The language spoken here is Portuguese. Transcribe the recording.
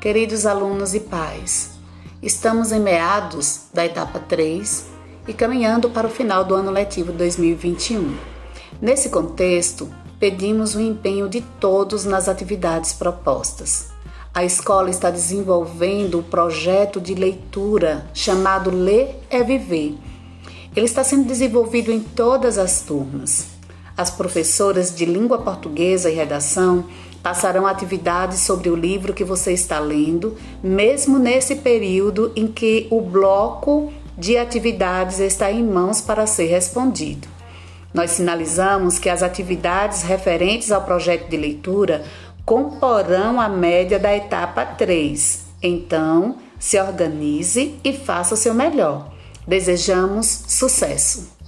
Queridos alunos e pais, estamos em meados da etapa 3 e caminhando para o final do ano letivo 2021. Nesse contexto, pedimos o empenho de todos nas atividades propostas. A escola está desenvolvendo o projeto de leitura chamado Ler é Viver. Ele está sendo desenvolvido em todas as turmas. As professoras de língua portuguesa e redação Passarão atividades sobre o livro que você está lendo, mesmo nesse período em que o bloco de atividades está em mãos para ser respondido. Nós sinalizamos que as atividades referentes ao projeto de leitura comporão a média da etapa 3. Então, se organize e faça o seu melhor. Desejamos sucesso!